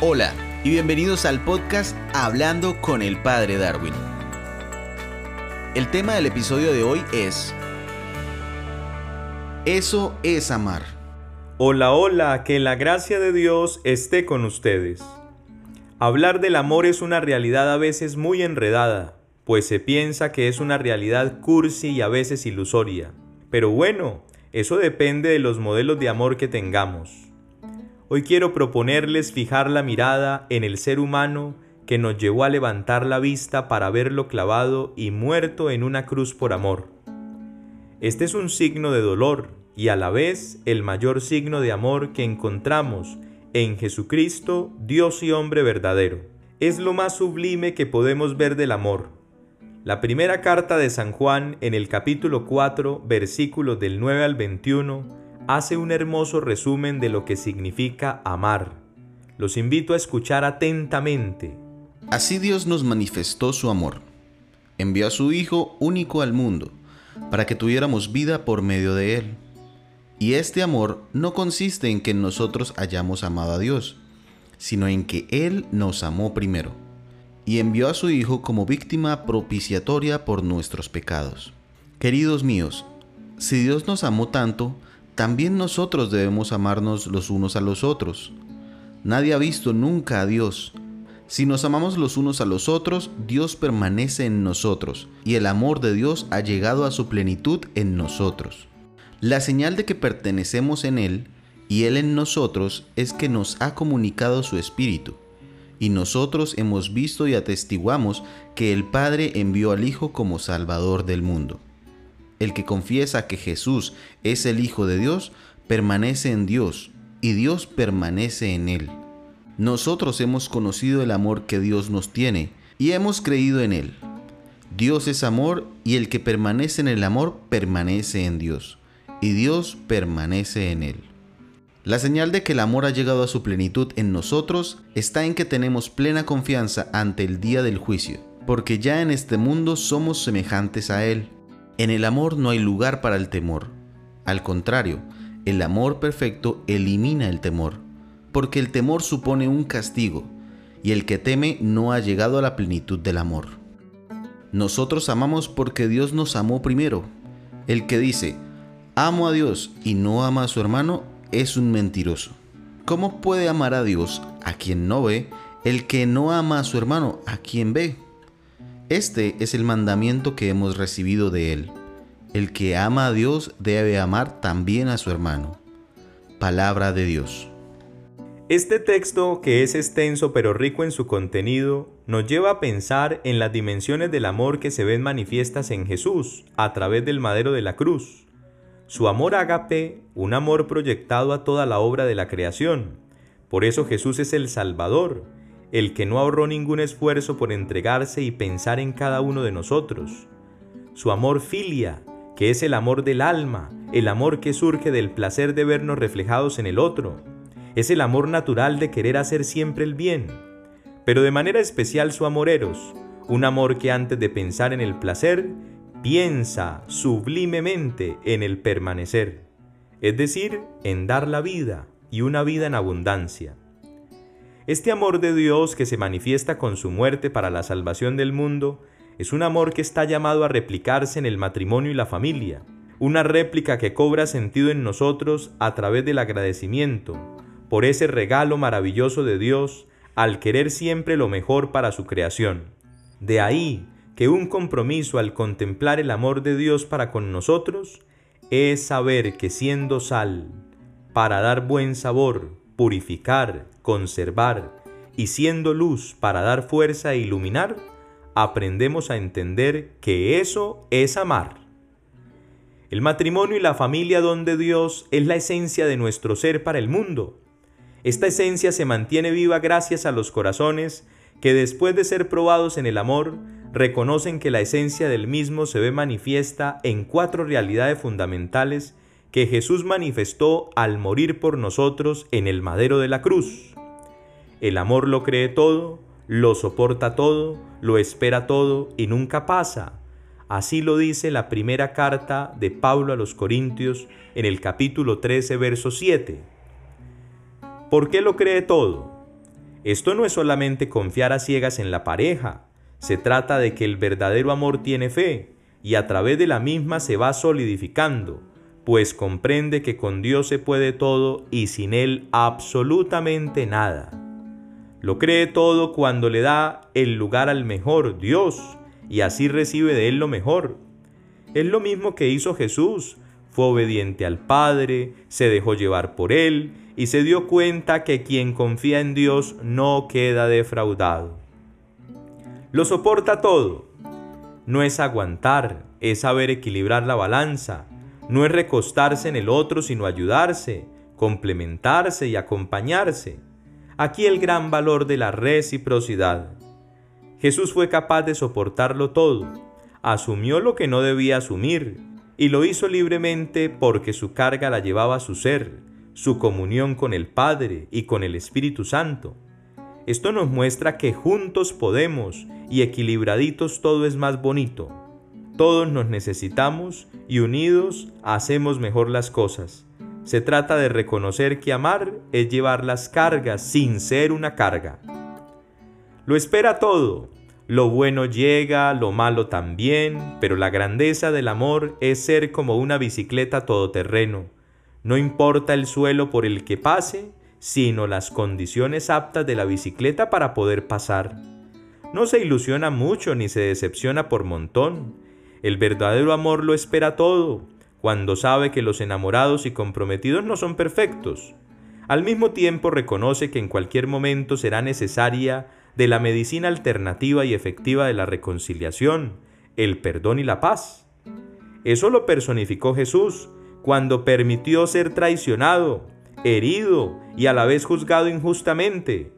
Hola y bienvenidos al podcast Hablando con el Padre Darwin. El tema del episodio de hoy es Eso es amar. Hola, hola, que la gracia de Dios esté con ustedes. Hablar del amor es una realidad a veces muy enredada, pues se piensa que es una realidad cursi y a veces ilusoria. Pero bueno, eso depende de los modelos de amor que tengamos. Hoy quiero proponerles fijar la mirada en el ser humano que nos llevó a levantar la vista para verlo clavado y muerto en una cruz por amor. Este es un signo de dolor y a la vez el mayor signo de amor que encontramos en Jesucristo, Dios y hombre verdadero. Es lo más sublime que podemos ver del amor. La primera carta de San Juan en el capítulo 4, versículos del 9 al 21, hace un hermoso resumen de lo que significa amar. Los invito a escuchar atentamente. Así Dios nos manifestó su amor. Envió a su Hijo único al mundo, para que tuviéramos vida por medio de Él. Y este amor no consiste en que nosotros hayamos amado a Dios, sino en que Él nos amó primero, y envió a su Hijo como víctima propiciatoria por nuestros pecados. Queridos míos, si Dios nos amó tanto, también nosotros debemos amarnos los unos a los otros. Nadie ha visto nunca a Dios. Si nos amamos los unos a los otros, Dios permanece en nosotros, y el amor de Dios ha llegado a su plenitud en nosotros. La señal de que pertenecemos en Él y Él en nosotros es que nos ha comunicado su Espíritu, y nosotros hemos visto y atestiguamos que el Padre envió al Hijo como Salvador del mundo. El que confiesa que Jesús es el Hijo de Dios, permanece en Dios y Dios permanece en él. Nosotros hemos conocido el amor que Dios nos tiene y hemos creído en él. Dios es amor y el que permanece en el amor permanece en Dios y Dios permanece en él. La señal de que el amor ha llegado a su plenitud en nosotros está en que tenemos plena confianza ante el día del juicio, porque ya en este mundo somos semejantes a Él en el amor no hay lugar para el temor. Al contrario, el amor perfecto elimina el temor, porque el temor supone un castigo, y el que teme no ha llegado a la plenitud del amor. Nosotros amamos porque Dios nos amó primero. El que dice, amo a Dios y no ama a su hermano, es un mentiroso. ¿Cómo puede amar a Dios a quien no ve el que no ama a su hermano a quien ve? Este es el mandamiento que hemos recibido de Él. El que ama a Dios debe amar también a su hermano. Palabra de Dios. Este texto, que es extenso pero rico en su contenido, nos lleva a pensar en las dimensiones del amor que se ven manifiestas en Jesús a través del madero de la cruz. Su amor ágape, un amor proyectado a toda la obra de la creación. Por eso Jesús es el Salvador, el que no ahorró ningún esfuerzo por entregarse y pensar en cada uno de nosotros. Su amor filia, que es el amor del alma, el amor que surge del placer de vernos reflejados en el otro. Es el amor natural de querer hacer siempre el bien. Pero de manera especial su amor eros, un amor que antes de pensar en el placer, piensa sublimemente en el permanecer, es decir, en dar la vida y una vida en abundancia. Este amor de Dios que se manifiesta con su muerte para la salvación del mundo es un amor que está llamado a replicarse en el matrimonio y la familia, una réplica que cobra sentido en nosotros a través del agradecimiento por ese regalo maravilloso de Dios al querer siempre lo mejor para su creación. De ahí que un compromiso al contemplar el amor de Dios para con nosotros es saber que siendo sal, para dar buen sabor, purificar, conservar y siendo luz para dar fuerza e iluminar, aprendemos a entender que eso es amar. El matrimonio y la familia donde Dios es la esencia de nuestro ser para el mundo. Esta esencia se mantiene viva gracias a los corazones que después de ser probados en el amor, reconocen que la esencia del mismo se ve manifiesta en cuatro realidades fundamentales que Jesús manifestó al morir por nosotros en el madero de la cruz. El amor lo cree todo, lo soporta todo, lo espera todo y nunca pasa. Así lo dice la primera carta de Pablo a los Corintios en el capítulo 13, verso 7. ¿Por qué lo cree todo? Esto no es solamente confiar a ciegas en la pareja, se trata de que el verdadero amor tiene fe y a través de la misma se va solidificando, pues comprende que con Dios se puede todo y sin Él absolutamente nada. Lo cree todo cuando le da el lugar al mejor, Dios, y así recibe de Él lo mejor. Es lo mismo que hizo Jesús, fue obediente al Padre, se dejó llevar por Él y se dio cuenta que quien confía en Dios no queda defraudado. Lo soporta todo. No es aguantar, es saber equilibrar la balanza, no es recostarse en el otro sino ayudarse, complementarse y acompañarse. Aquí el gran valor de la reciprocidad. Jesús fue capaz de soportarlo todo, asumió lo que no debía asumir, y lo hizo libremente porque su carga la llevaba su ser, su comunión con el Padre y con el Espíritu Santo. Esto nos muestra que juntos podemos y equilibraditos todo es más bonito. Todos nos necesitamos y unidos hacemos mejor las cosas. Se trata de reconocer que amar es llevar las cargas sin ser una carga. Lo espera todo. Lo bueno llega, lo malo también, pero la grandeza del amor es ser como una bicicleta todoterreno. No importa el suelo por el que pase, sino las condiciones aptas de la bicicleta para poder pasar. No se ilusiona mucho ni se decepciona por montón. El verdadero amor lo espera todo, cuando sabe que los enamorados y comprometidos no son perfectos. Al mismo tiempo reconoce que en cualquier momento será necesaria de la medicina alternativa y efectiva de la reconciliación, el perdón y la paz. Eso lo personificó Jesús cuando permitió ser traicionado, herido y a la vez juzgado injustamente.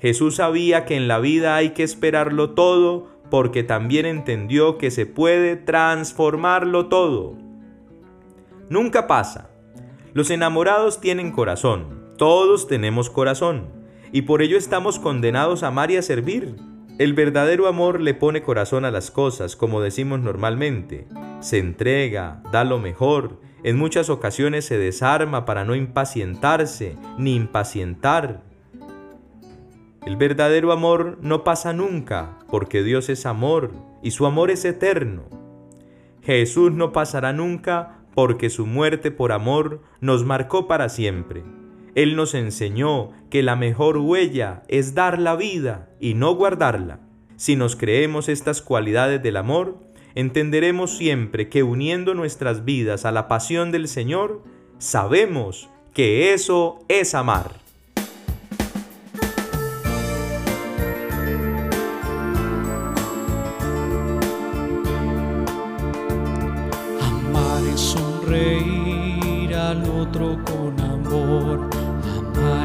Jesús sabía que en la vida hay que esperarlo todo porque también entendió que se puede transformarlo todo. Nunca pasa. Los enamorados tienen corazón, todos tenemos corazón, y por ello estamos condenados a amar y a servir. El verdadero amor le pone corazón a las cosas, como decimos normalmente. Se entrega, da lo mejor, en muchas ocasiones se desarma para no impacientarse ni impacientar. El verdadero amor no pasa nunca, porque Dios es amor y su amor es eterno. Jesús no pasará nunca porque su muerte por amor nos marcó para siempre. Él nos enseñó que la mejor huella es dar la vida y no guardarla. Si nos creemos estas cualidades del amor, entenderemos siempre que uniendo nuestras vidas a la pasión del Señor, sabemos que eso es amar.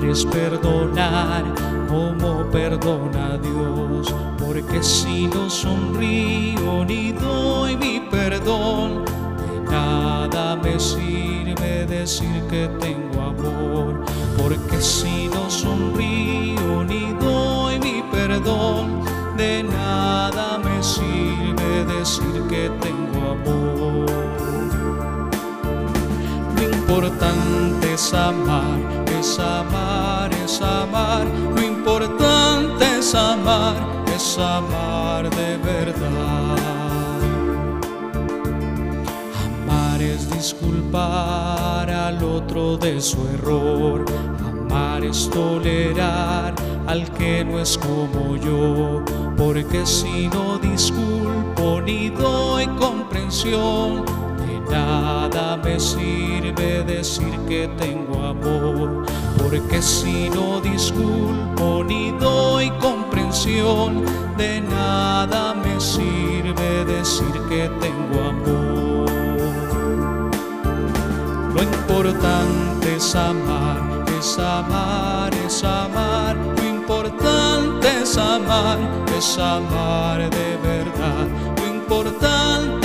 Es perdonar como perdona Dios. Porque si no sonrío ni doy mi perdón, de nada me sirve decir que tengo amor. Porque si no sonrío ni doy mi perdón, de nada me sirve decir que tengo amor. Lo importante es amar, es amar, es amar. Lo importante es amar, es amar de verdad. Amar es disculpar al otro de su error. Amar es tolerar al que no es como yo. Porque si no disculpo ni doy comprensión, nada me sirve decir que tengo amor. Porque si no disculpo ni doy comprensión, de nada me sirve decir que tengo amor. Lo importante es amar, es amar, es amar. Lo importante es amar, es amar de verdad. Lo importante